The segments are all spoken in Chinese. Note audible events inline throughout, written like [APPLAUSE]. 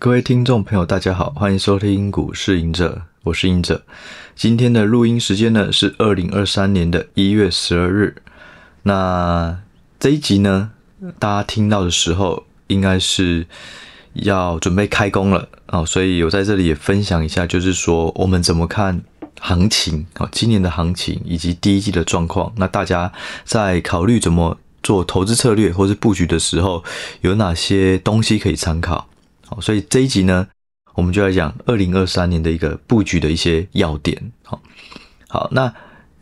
各位听众朋友，大家好，欢迎收听股市赢者，我是赢者。今天的录音时间呢是二零二三年的一月十二日。那这一集呢，大家听到的时候，应该是要准备开工了哦，所以我在这里也分享一下，就是说我们怎么看行情啊，今年的行情以及第一季的状况。那大家在考虑怎么做投资策略或是布局的时候，有哪些东西可以参考？好，所以这一集呢，我们就来讲二零二三年的一个布局的一些要点。好，好，那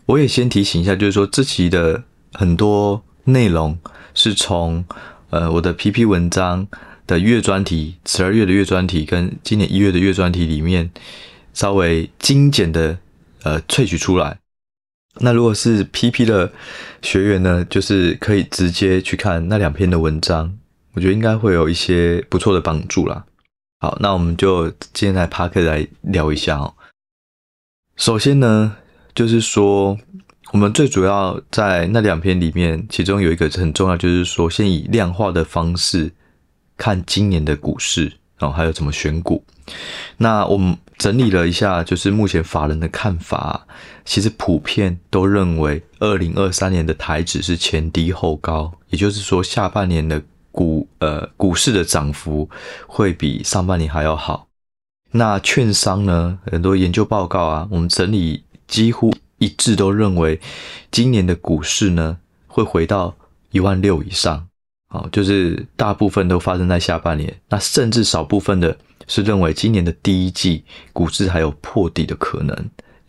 我也先提醒一下，就是说这期的很多内容是从呃我的 PP 文章的月专题，十二月的月专题跟今年一月的月专题里面稍微精简的呃萃取出来。那如果是 PP 的学员呢，就是可以直接去看那两篇的文章。我觉得应该会有一些不错的帮助啦。好，那我们就今天来 Podcast 来聊一下哦。首先呢，就是说我们最主要在那两篇里面，其中有一个很重要，就是说先以量化的方式看今年的股市然后，还有怎么选股。那我们整理了一下，就是目前法人的看法，其实普遍都认为二零二三年的台指是前低后高，也就是说下半年的。股呃股市的涨幅会比上半年还要好。那券商呢，很多研究报告啊，我们整理几乎一致都认为，今年的股市呢会回到一万六以上。好，就是大部分都发生在下半年。那甚至少部分的是认为今年的第一季股市还有破底的可能，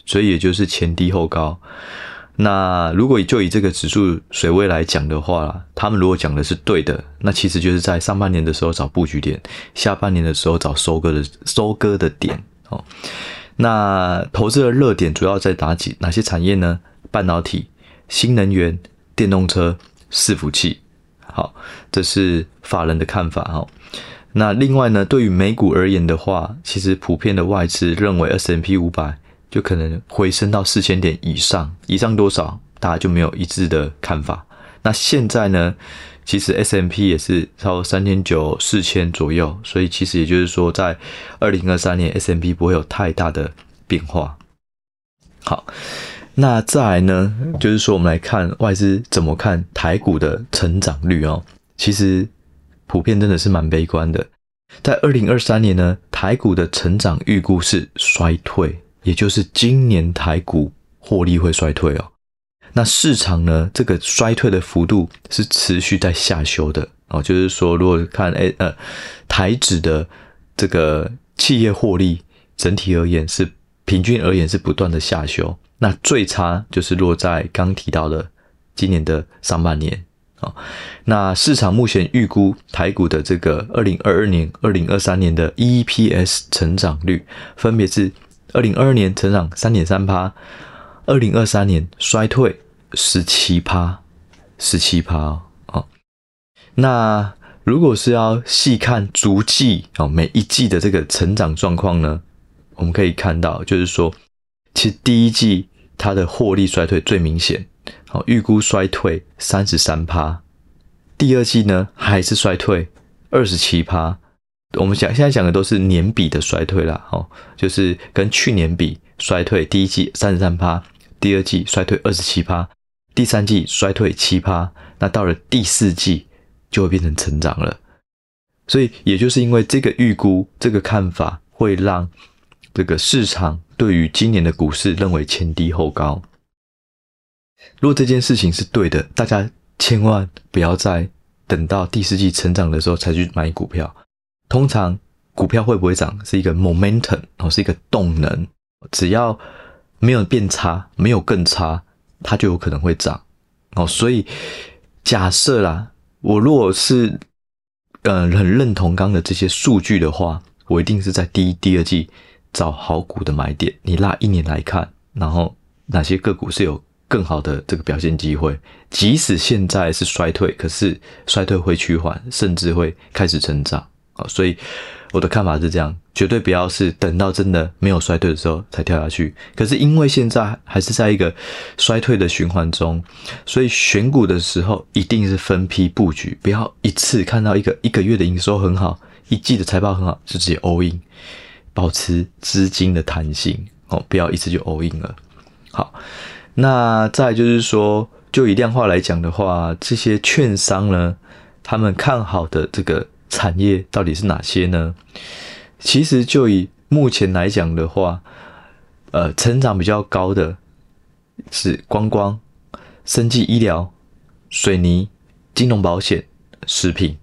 所以也就是前低后高。那如果就以这个指数水位来讲的话，他们如果讲的是对的，那其实就是在上半年的时候找布局点，下半年的时候找收割的收割的点哦。那投资的热点主要在哪几哪些产业呢？半导体、新能源、电动车、伺服器。好，这是法人的看法哈。那另外呢，对于美股而言的话，其实普遍的外资认为 S&P 500。就可能回升到四千点以上，以上多少，大家就没有一致的看法。那现在呢，其实 S&P 也是超过三千九、四千左右，所以其实也就是说，在二零二三年 S&P 不会有太大的变化。好，那再来呢，就是说我们来看外资怎么看台股的成长率哦。其实普遍真的是蛮悲观的，在二零二三年呢，台股的成长预估是衰退。也就是今年台股获利会衰退哦，那市场呢，这个衰退的幅度是持续在下修的哦，就是说，如果看诶呃台指的这个企业获利整体而言是平均而言是不断的下修，那最差就是落在刚提到的今年的上半年哦，那市场目前预估台股的这个二零二二年、二零二三年的 EPS 成长率分别是。二零二二年成长三点三趴，二零二三年衰退十七趴，十七趴哦。那如果是要细看逐季哦，每一季的这个成长状况呢，我们可以看到，就是说，其实第一季它的获利衰退最明显，好，预估衰退三十三趴，第二季呢还是衰退二十七趴。我们讲现在讲的都是年比的衰退啦，哦，就是跟去年比衰退，第一季三十三趴，第二季衰退二十七趴，第三季衰退七趴，那到了第四季就会变成成长了。所以也就是因为这个预估，这个看法会让这个市场对于今年的股市认为前低后高。如果这件事情是对的，大家千万不要再等到第四季成长的时候才去买股票。通常股票会不会涨是一个 momentum 哦，是一个动能，只要没有变差，没有更差，它就有可能会涨哦。所以假设啦，我如果是嗯很认同刚的这些数据的话，我一定是在第一、第二季找好股的买点。你拉一年来看，然后哪些个股是有更好的这个表现机会？即使现在是衰退，可是衰退会趋缓，甚至会开始成长。啊所以我的看法是这样，绝对不要是等到真的没有衰退的时候才跳下去。可是因为现在还是在一个衰退的循环中，所以选股的时候一定是分批布局，不要一次看到一个一个月的营收很好，一季的财报很好，就直接 all in，保持资金的弹性哦，不要一次就 all in 了。好，那再就是说，就以量化来讲的话，这些券商呢，他们看好的这个产业到底是哪些呢？其实就以目前来讲的话，呃，成长比较高的是观光、生技医疗、水泥、金融保险、食品。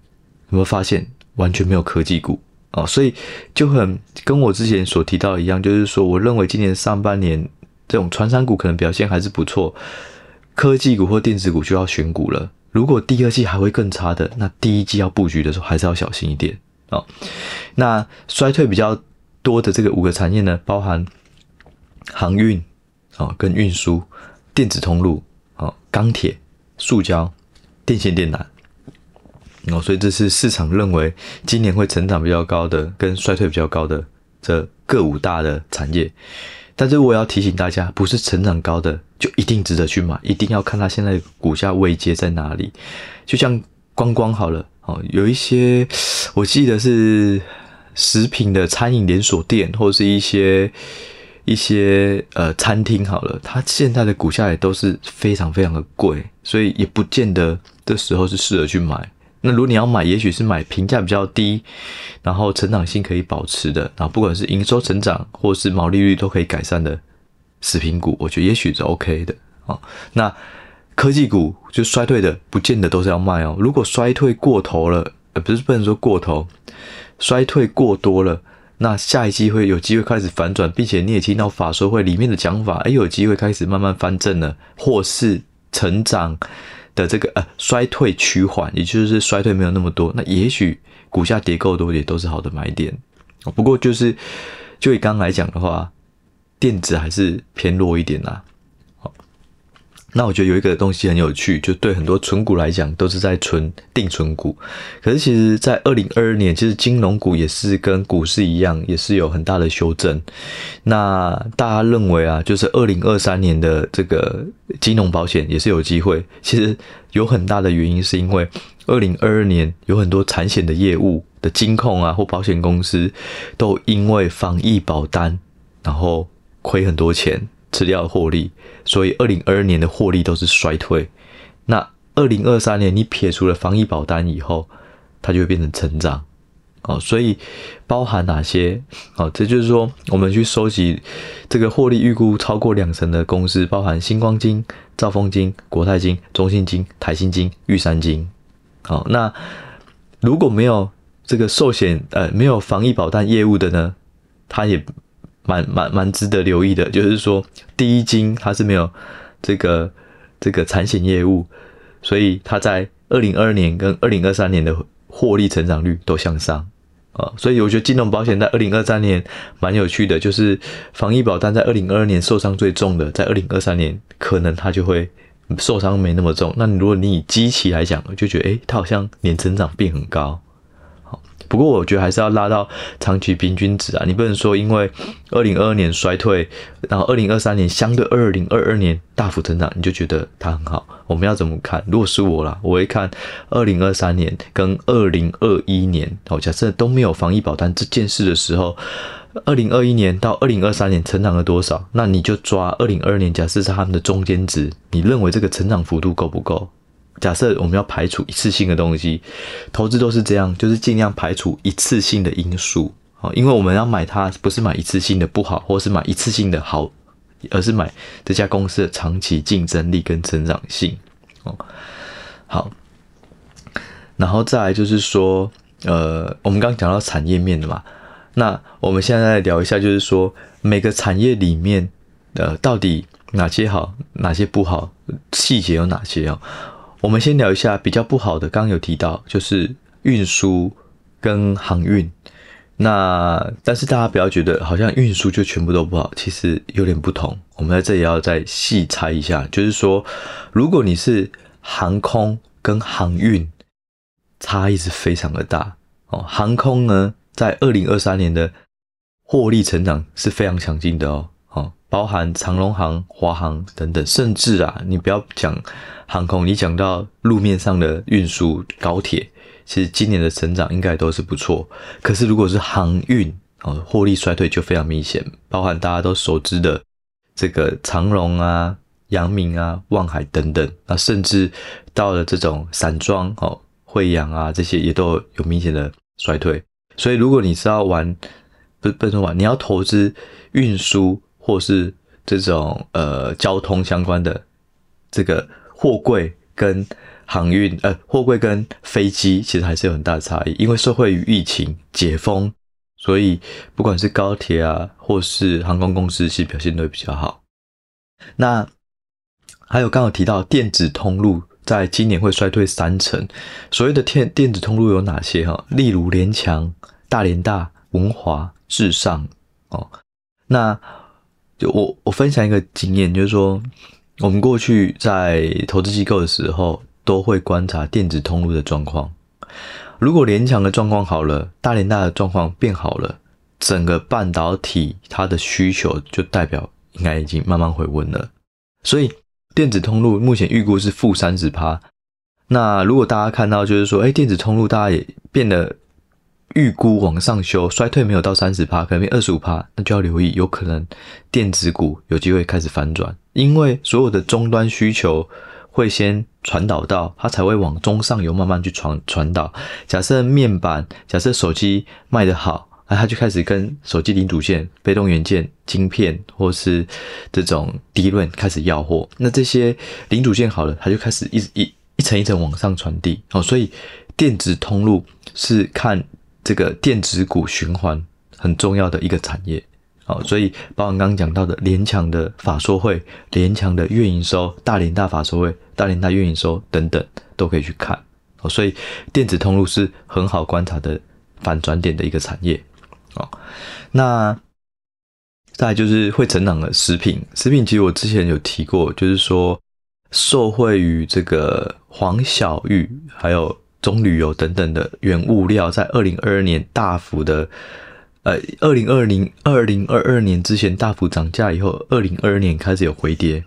有没有发现完全没有科技股哦？所以就很跟我之前所提到一样，就是说，我认为今年上半年这种传产股可能表现还是不错，科技股或电子股就要选股了。如果第二季还会更差的，那第一季要布局的时候还是要小心一点哦。那衰退比较多的这个五个产业呢，包含航运啊、跟运输、电子通路啊、钢铁、塑胶、电线电缆。哦，所以这是市场认为今年会成长比较高的，跟衰退比较高的这各五大的产业。但是我要提醒大家，不是成长高的就一定值得去买，一定要看它现在股价位阶在哪里。就像观光好了，哦，有一些我记得是食品的餐饮连锁店，或者是一些一些呃餐厅好了，它现在的股价也都是非常非常的贵，所以也不见得这时候是适合去买。那如果你要买，也许是买评价比较低，然后成长性可以保持的，然后不管是营收成长或是毛利率都可以改善的食品股，我觉得也许是 OK 的啊。那科技股就衰退的，不见得都是要卖哦。如果衰退过头了，呃，不是不能说过头，衰退过多了，那下一季会有机会开始反转，并且你也听到法说会里面的讲法，哎，有机会开始慢慢翻正了，或是成长。的这个呃衰退趋缓，也就是衰退没有那么多，那也许股价跌够多也都是好的买点。不过就是就以刚来讲的话，电子还是偏弱一点啦。那我觉得有一个东西很有趣，就对很多存股来讲，都是在存定存股。可是其实，在二零二二年，其实金融股也是跟股市一样，也是有很大的修正。那大家认为啊，就是二零二三年的这个金融保险也是有机会。其实有很大的原因是因为二零二二年有很多产险的业务的金控啊，或保险公司都因为防疫保单，然后亏很多钱。吃掉获利，所以二零二二年的获利都是衰退。那二零二三年，你撇除了防疫保单以后，它就会变成成长。哦，所以包含哪些？哦，这就是说，我们去收集这个获利预估超过两成的公司，包含星光金、兆丰金、国泰金、中信金、台新金、玉山金。好，那如果没有这个寿险，呃，没有防疫保单业务的呢，它也。蛮蛮蛮值得留意的，就是说，第一金它是没有这个这个产险业务，所以它在二零二二年跟二零二三年的获利成长率都向上啊，所以我觉得金融保险在二零二三年蛮有趣的，就是防疫保单在二零二二年受伤最重的，在二零二三年可能它就会受伤没那么重。那你如果你以基期来讲，就觉得诶，它好像年成长变很高。不过我觉得还是要拉到长期平均值啊，你不能说因为二零二二年衰退，然后二零二三年相对二零二二年大幅成长，你就觉得它很好。我们要怎么看？如果是我啦，我会看二零二三年跟二零二一年。哦，假设都没有防疫保单这件事的时候，二零二一年到二零二三年成长了多少？那你就抓二零二二年，假设是他们的中间值，你认为这个成长幅度够不够？假设我们要排除一次性的东西，投资都是这样，就是尽量排除一次性的因素啊，因为我们要买它，不是买一次性的不好，或是买一次性的好，而是买这家公司的长期竞争力跟成长性哦。好，然后再来就是说，呃，我们刚刚讲到产业面的嘛，那我们现在来聊一下，就是说每个产业里面，呃，到底哪些好，哪些不好，细节有哪些哦？我们先聊一下比较不好的，刚刚有提到就是运输跟航运。那但是大家不要觉得好像运输就全部都不好，其实有点不同。我们在这里要再细拆一下，就是说，如果你是航空跟航运，差异是非常的大哦。航空呢，在二零二三年的获利成长是非常强劲的哦。包含长荣航、华航等等，甚至啊，你不要讲航空，你讲到路面上的运输、高铁，其实今年的成长应该都是不错。可是如果是航运哦，获利衰退就非常明显，包含大家都熟知的这个长荣啊、阳明啊、望海等等，那甚至到了这种散装哦、慧洋啊这些也都有明显的衰退。所以如果你是要玩，不是不是玩，你要投资运输或是这种呃交通相关的这个货柜跟。航运呃，货柜跟飞机其实还是有很大差异，因为受惠于疫情解封，所以不管是高铁啊，或是航空公司，其实表现都会比较好。那还有刚刚提到电子通路，在今年会衰退三成。所谓的电电子通路有哪些哈？例如联强、大连大、文华、至上哦。那就我我分享一个经验，就是说我们过去在投资机构的时候。都会观察电子通路的状况。如果联强的状况好了，大联大的状况变好了，整个半导体它的需求就代表应该已经慢慢回温了。所以电子通路目前预估是负三十趴。那如果大家看到就是说，哎，电子通路大家也变得预估往上修，衰退没有到三十趴，可能变二十五趴，那就要留意，有可能电子股有机会开始反转，因为所有的终端需求。会先传导到，它才会往中上游慢慢去传传导。假设面板，假设手机卖得好，那它就开始跟手机零组件、被动元件、晶片或是这种 DRAM 开始要货。那这些零组件好了，它就开始一一一层一层往上传递。哦，所以电子通路是看这个电子股循环很重要的一个产业。好，所以包括刚刚讲到的联强的法说会、联强的月营收、大连大法说会、大连大月营收等等，都可以去看。哦，所以电子通路是很好观察的反转点的一个产业。哦，那再就是会成长的食品，食品其实我之前有提过，就是说受惠于这个黄小玉还有中旅游等等的原物料，在二零二二年大幅的。呃，二零二零二零二二年之前大幅涨价以后，二零二二年开始有回跌。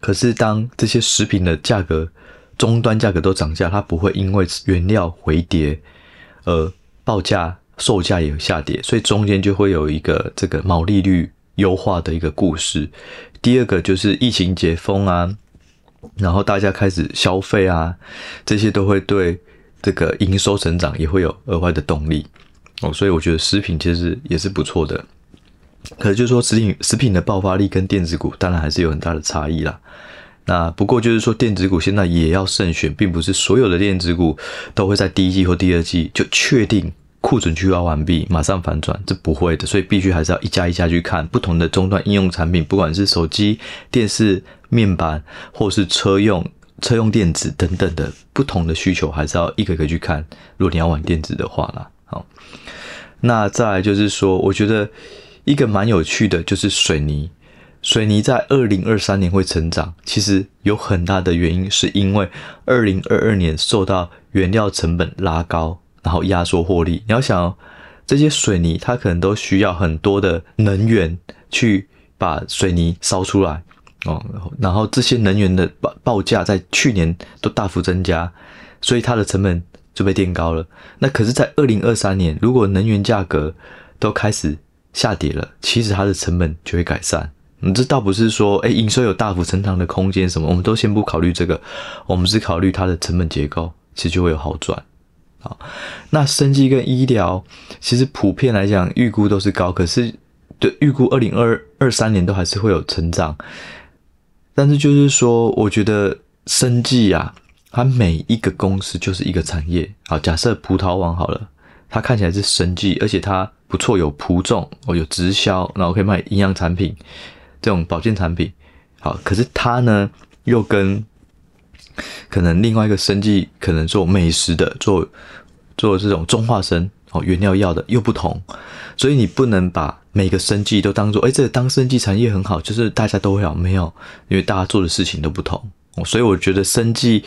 可是当这些食品的价格终端价格都涨价，它不会因为原料回跌而报价售价也下跌，所以中间就会有一个这个毛利率优化的一个故事。第二个就是疫情解封啊，然后大家开始消费啊，这些都会对这个营收成长也会有额外的动力。哦，所以我觉得食品其实也是不错的，可是就是说食品食品的爆发力跟电子股当然还是有很大的差异啦。那不过就是说电子股现在也要慎选，并不是所有的电子股都会在第一季或第二季就确定库存去化完毕，马上反转，这不会的。所以必须还是要一家一家去看不同的终端应用产品，不管是手机、电视、面板，或是车用车用电子等等的不同的需求，还是要一个一个去看。如果你要玩电子的话啦。好，那再来就是说，我觉得一个蛮有趣的，就是水泥。水泥在二零二三年会成长，其实有很大的原因，是因为二零二二年受到原料成本拉高，然后压缩获利。你要想，这些水泥它可能都需要很多的能源去把水泥烧出来哦，然后这些能源的报报价在去年都大幅增加，所以它的成本。就被垫高了。那可是，在二零二三年，如果能源价格都开始下跌了，其实它的成本就会改善。嗯，这倒不是说，诶，营收有大幅成长的空间什么，我们都先不考虑这个，我们只考虑它的成本结构，其实就会有好转。好，那生技跟医疗，其实普遍来讲，预估都是高，可是对预估二零二二三年都还是会有成长。但是就是说，我觉得生技啊。它每一个公司就是一个产业。好，假设葡萄王好了，它看起来是生技，而且它不错，有葡种哦，有直销，然后可以卖营养产品，这种保健产品。好，可是它呢，又跟可能另外一个生技，可能做美食的，做做这种中化生哦，原料药的又不同，所以你不能把每个生技都当做，诶，这个当生技产业很好，就是大家都会好，没有，因为大家做的事情都不同。所以我觉得生技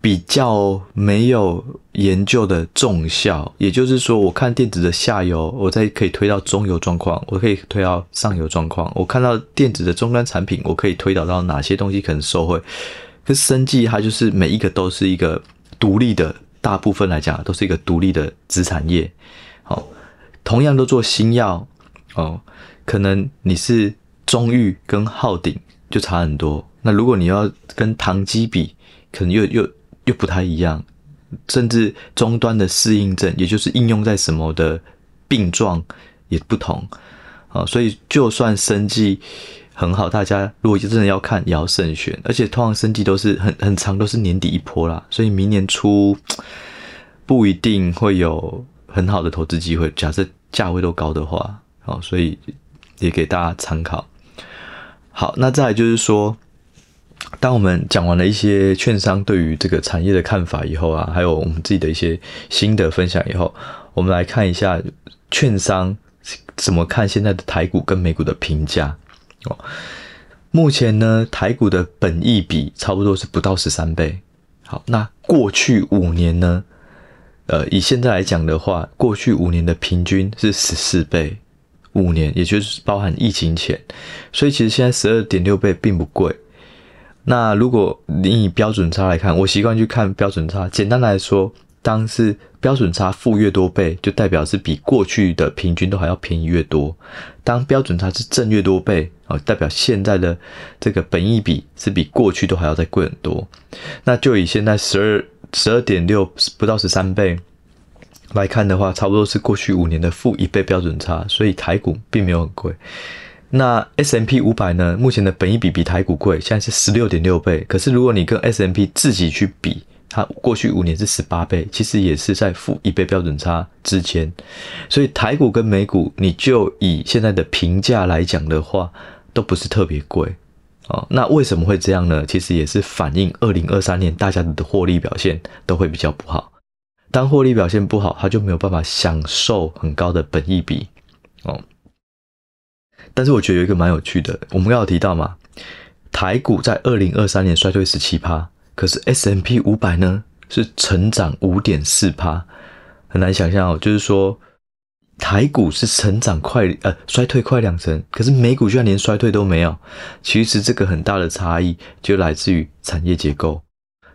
比较没有研究的重效，也就是说，我看电子的下游，我再可以推到中游状况，我可以推到上游状况。我看到电子的终端产品，我可以推导到哪些东西可能受惠。可是生技它就是每一个都是一个独立的大部分来讲都是一个独立的子产业。好，同样都做新药哦，可能你是中裕跟浩鼎就差很多。那如果你要跟唐基比，可能又又又不太一样，甚至终端的适应症，也就是应用在什么的病状也不同。啊，所以就算生计很好，大家如果真的要看，也要慎选。而且通常升级都是很很长，都是年底一波啦，所以明年初 [TSK] 不一定会有很好的投资机会。假设价位都高的话，好，所以也给大家参考。好，那再来就是说，当我们讲完了一些券商对于这个产业的看法以后啊，还有我们自己的一些心得分享以后，我们来看一下券商。怎么看现在的台股跟美股的评价？哦，目前呢，台股的本益比差不多是不到十三倍。好，那过去五年呢？呃，以现在来讲的话，过去五年的平均是十四倍，五年也就是包含疫情前，所以其实现在十二点六倍并不贵。那如果你以标准差来看，我习惯去看标准差。简单来说，当是标准差负越多倍，就代表是比过去的平均都还要便宜越多；当标准差是正越多倍，代表现在的这个本益比是比过去都还要再贵很多。那就以现在十二十二点六不到十三倍来看的话，差不多是过去五年的负一倍标准差，所以台股并没有很贵。那 S M P 五百呢？目前的本益比比台股贵，现在是十六点六倍。可是如果你跟 S M P 自己去比，它过去五年是十八倍，其实也是在负一倍标准差之间，所以台股跟美股，你就以现在的评价来讲的话，都不是特别贵哦。那为什么会这样呢？其实也是反映二零二三年大家的获利表现都会比较不好。当获利表现不好，他就没有办法享受很高的本益比哦。但是我觉得有一个蛮有趣的，我们刚有提到嘛，台股在二零二三年衰退十七趴。可是 S M P 五百呢，是成长五点四趴，很难想象哦。就是说，台股是成长快呃衰退快两成，可是美股居然连衰退都没有。其实这个很大的差异就来自于产业结构。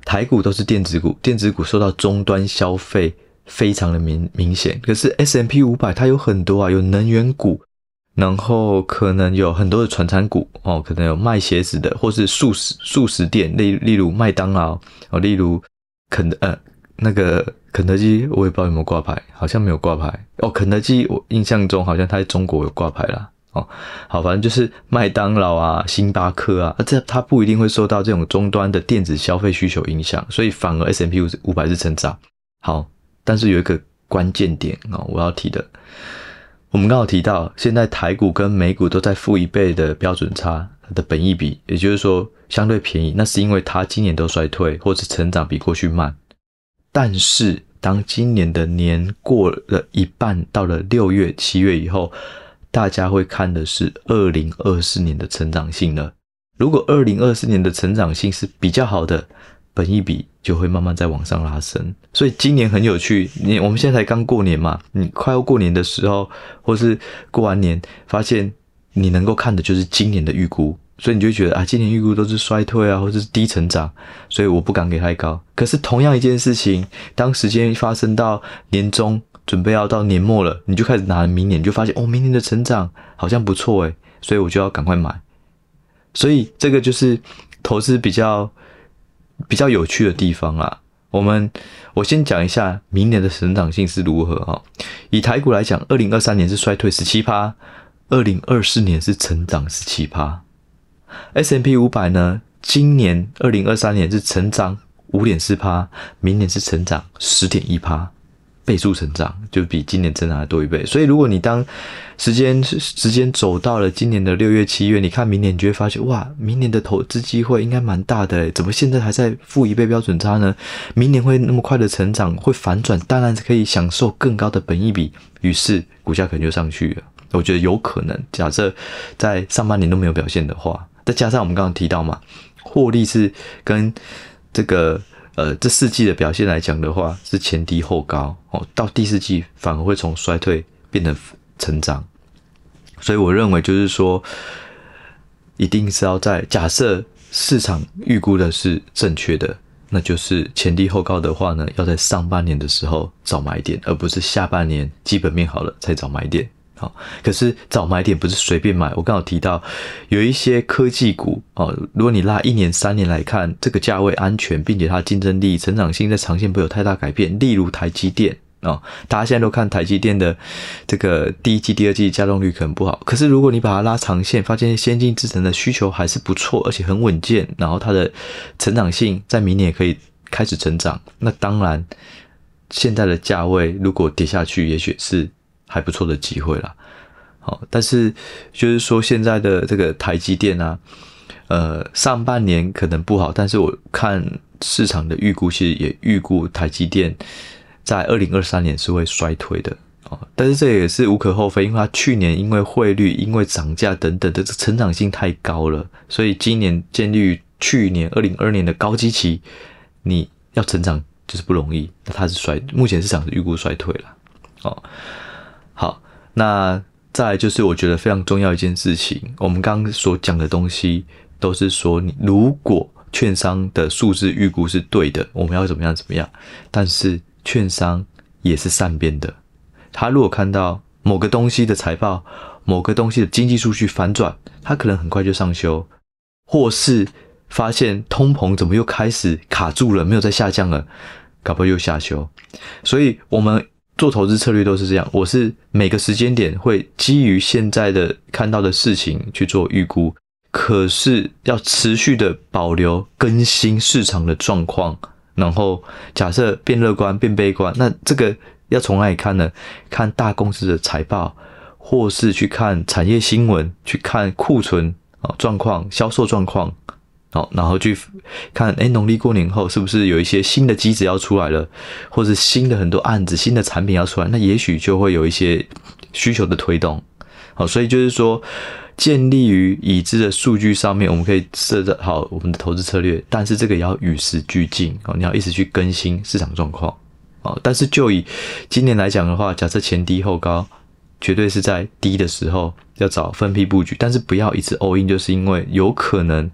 台股都是电子股，电子股受到终端消费非常的明明显。可是 S M P 五百它有很多啊，有能源股。然后可能有很多的传产股哦，可能有卖鞋子的，或是速食速食店，例例如麦当劳哦，例如肯呃那个肯德基，我也不知道有没有挂牌，好像没有挂牌哦。肯德基我印象中好像它在中国有挂牌啦哦。好，反正就是麦当劳啊、星巴克啊，这它不一定会受到这种终端的电子消费需求影响，所以反而 S M P 五百是成长。好，但是有一个关键点哦，我要提的。我们刚好提到，现在台股跟美股都在负一倍的标准差的本益比，也就是说相对便宜。那是因为它今年都衰退，或者成长比过去慢。但是当今年的年过了一半，到了六月、七月以后，大家会看的是二零二四年的成长性了。如果二零二四年的成长性是比较好的，本一比就会慢慢再往上拉升，所以今年很有趣。你我们现在才刚过年嘛，你快要过年的时候，或是过完年，发现你能够看的就是今年的预估，所以你就觉得啊，今年预估都是衰退啊，或者是低成长，所以我不敢给太高。可是同样一件事情，当时间发生到年终，准备要到年末了，你就开始拿明年，你就发现哦，明年的成长好像不错诶，所以我就要赶快买。所以这个就是投资比较。比较有趣的地方啊，我们我先讲一下明年的成长性是如何哈。以台股来讲，二零二三年是衰退十七趴，二零二四年是成长十七趴。S&P 五百呢，今年二零二三年是成长五点四趴，明年是成长十点一趴。倍数成长就比今年增长的多一倍，所以如果你当时间时间走到了今年的六月七月，你看明年你就会发现哇，明年的投资机会应该蛮大的，怎么现在还在负一倍标准差呢？明年会那么快的成长，会反转，当然是可以享受更高的本益比，于是股价可能就上去了。我觉得有可能，假设在上半年都没有表现的话，再加上我们刚刚提到嘛，获利是跟这个。呃，这四季的表现来讲的话，是前低后高哦，到第四季反而会从衰退变得成长，所以我认为就是说，一定是要在假设市场预估的是正确的，那就是前低后高的话呢，要在上半年的时候找买点，而不是下半年基本面好了才找买点。好，可是找买点不是随便买。我刚好提到有一些科技股哦，如果你拉一年、三年来看，这个价位安全，并且它竞争力、成长性在长线不会有太大改变。例如台积电哦，大家现在都看台积电的这个第一季、第二季加动率可能不好，可是如果你把它拉长线，发现先进制程的需求还是不错，而且很稳健，然后它的成长性在明年也可以开始成长，那当然现在的价位如果跌下去，也许是。还不错的机会啦，好，但是就是说现在的这个台积电啊，呃，上半年可能不好，但是我看市场的预估，其实也预估台积电在二零二三年是会衰退的哦。但是这也是无可厚非，因为它去年因为汇率、因为涨价等等的成长性太高了，所以今年建立于去年二零二二年的高基期，你要成长就是不容易。那它是衰，目前市场是预估衰退了，哦。那再就是我觉得非常重要一件事情，我们刚刚所讲的东西都是说，你如果券商的数字预估是对的，我们要怎么样怎么样？但是券商也是善变的，他如果看到某个东西的财报、某个东西的经济数据反转，他可能很快就上修，或是发现通膨怎么又开始卡住了，没有再下降了，搞不好又下修，所以我们。做投资策略都是这样，我是每个时间点会基于现在的看到的事情去做预估，可是要持续的保留更新市场的状况，然后假设变乐观变悲观，那这个要从哪里看呢？看大公司的财报，或是去看产业新闻，去看库存啊状况、销售状况。好，然后去看，哎，农历过年后是不是有一些新的机子要出来了，或者新的很多案子、新的产品要出来，那也许就会有一些需求的推动。好，所以就是说，建立于已知的数据上面，我们可以设置好我们的投资策略，但是这个也要与时俱进哦，你要一直去更新市场状况哦。但是就以今年来讲的话，假设前低后高，绝对是在低的时候要找分批布局，但是不要一直 all in，就是因为有可能。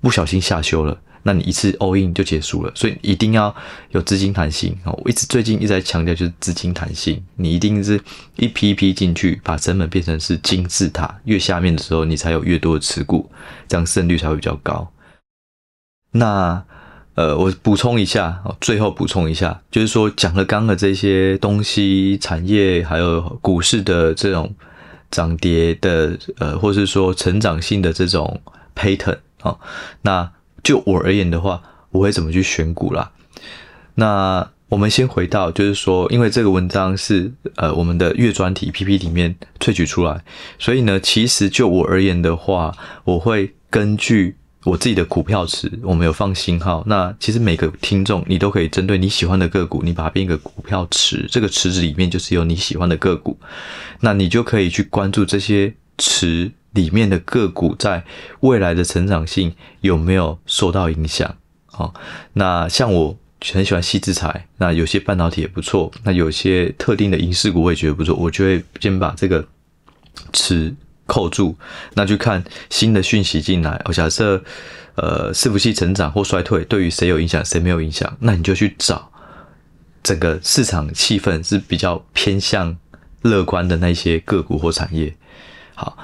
不小心下修了，那你一次 all in 就结束了，所以一定要有资金弹性啊！我一直最近一直在强调就是资金弹性，你一定是一批一批进去，把成本变成是金字塔，越下面的时候你才有越多的持股，这样胜率才会比较高。那呃，我补充一下，最后补充一下，就是说讲了刚刚的这些东西，产业还有股市的这种涨跌的，呃，或是说成长性的这种 pattern。好，那就我而言的话，我会怎么去选股啦？那我们先回到，就是说，因为这个文章是呃我们的月专题 PP 里面萃取出来，所以呢，其实就我而言的话，我会根据我自己的股票池，我们有放星号。那其实每个听众，你都可以针对你喜欢的个股，你把它变一个股票池，这个池子里面就是有你喜欢的个股，那你就可以去关注这些池。里面的个股在未来的成长性有没有受到影响？好，那像我很喜欢矽智财，那有些半导体也不错，那有些特定的影视股我也觉得不错，我就会先把这个词扣住，那去看新的讯息进来。我假设呃，伺服器成长或衰退对于谁有影响，谁没有影响，那你就去找整个市场气氛是比较偏向乐观的那些个股或产业。好。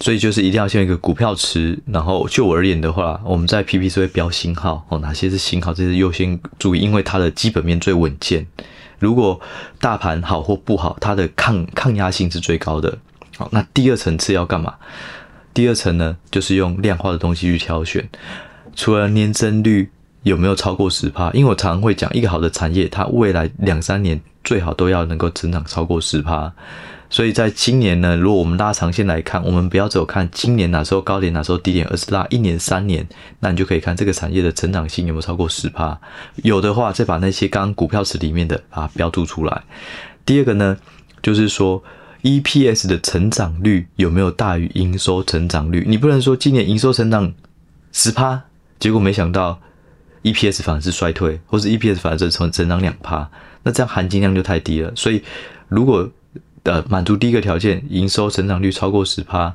所以就是一定要先有一个股票池，然后就我而言的话，我们在 P P C 会标星号哦，哪些是星号，这是优先注意，因为它的基本面最稳健。如果大盘好或不好，它的抗抗压性是最高的。好，那第二层次要干嘛？第二层呢，就是用量化的东西去挑选，除了年增率有没有超过十趴，因为我常常会讲，一个好的产业，它未来两三年最好都要能够增长超过十趴。所以在今年呢，如果我们拉长线来看，我们不要只有看今年哪时候高点，哪时候低点，而是拉一年、三年，那你就可以看这个产业的成长性有没有超过十趴。有的话，再把那些刚刚股票池里面的把它标注出来。第二个呢，就是说 EPS 的成长率有没有大于营收成长率？你不能说今年营收成长十趴，结果没想到 EPS 反而是衰退，或是 EPS 反而是成成长两趴，那这样含金量就太低了。所以如果呃，满足第一个条件，营收成长率超过十趴，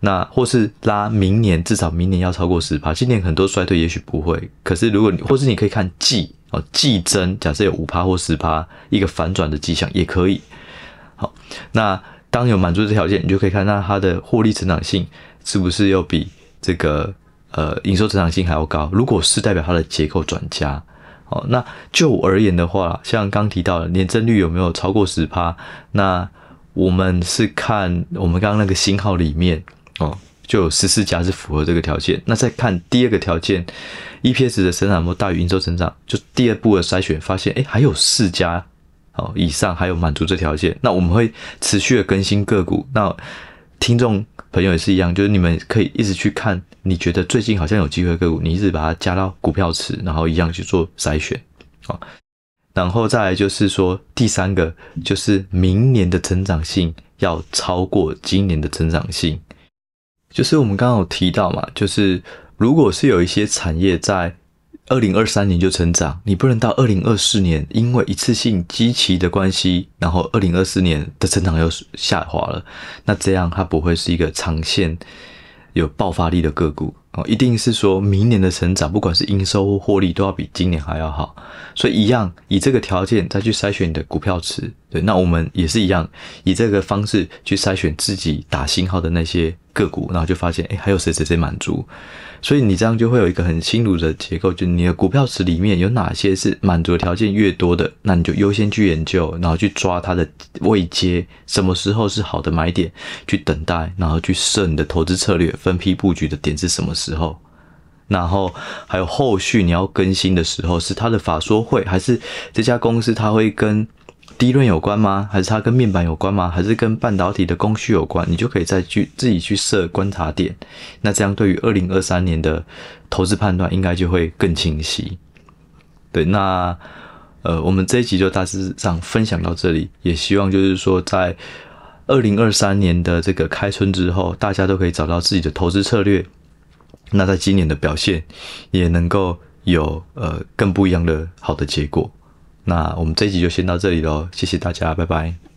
那或是拉明年，至少明年要超过十趴。今年很多衰退，也许不会。可是如果你或是你可以看季哦，季增，假设有五趴或十趴，一个反转的迹象也可以。好，那当有满足这条件，你就可以看到它的获利成长性是不是又比这个呃营收成长性还要高。如果是，代表它的结构转佳。哦，那就我而言的话，像刚提到的年增率有没有超过十趴？那我们是看我们刚刚那个星号里面哦，就有十四家是符合这个条件。那再看第二个条件，EPS 的生长有没有大于营收成长？就第二步的筛选发现，哎，还有四家哦以上还有满足这条件。那我们会持续的更新个股。那听众朋友也是一样，就是你们可以一直去看，你觉得最近好像有机会个股，你一直把它加到股票池，然后一样去做筛选啊。然后再来就是说，第三个就是明年的成长性要超过今年的成长性，就是我们刚刚有提到嘛，就是如果是有一些产业在二零二三年就成长，你不能到二零二四年因为一次性基期的关系，然后二零二四年的成长又下滑了，那这样它不会是一个长线有爆发力的个股。哦，一定是说明年的成长，不管是营收或获利，都要比今年还要好。所以一样以这个条件再去筛选你的股票池。对，那我们也是一样以这个方式去筛选自己打星号的那些个股，然后就发现，哎，还有谁谁谁满足。所以你这样就会有一个很清楚的结构，就你的股票池里面有哪些是满足条件越多的，那你就优先去研究，然后去抓它的位阶，什么时候是好的买点，去等待，然后去设你的投资策略，分批布局的点是什么时候，然后还有后续你要更新的时候，是它的法说会，还是这家公司它会跟。低润有关吗？还是它跟面板有关吗？还是跟半导体的供需有关？你就可以再去自己去设观察点。那这样对于二零二三年的投资判断，应该就会更清晰。对，那呃，我们这一集就大致上分享到这里，也希望就是说，在二零二三年的这个开春之后，大家都可以找到自己的投资策略。那在今年的表现，也能够有呃更不一样的好的结果。那我们这一集就先到这里喽，谢谢大家，拜拜。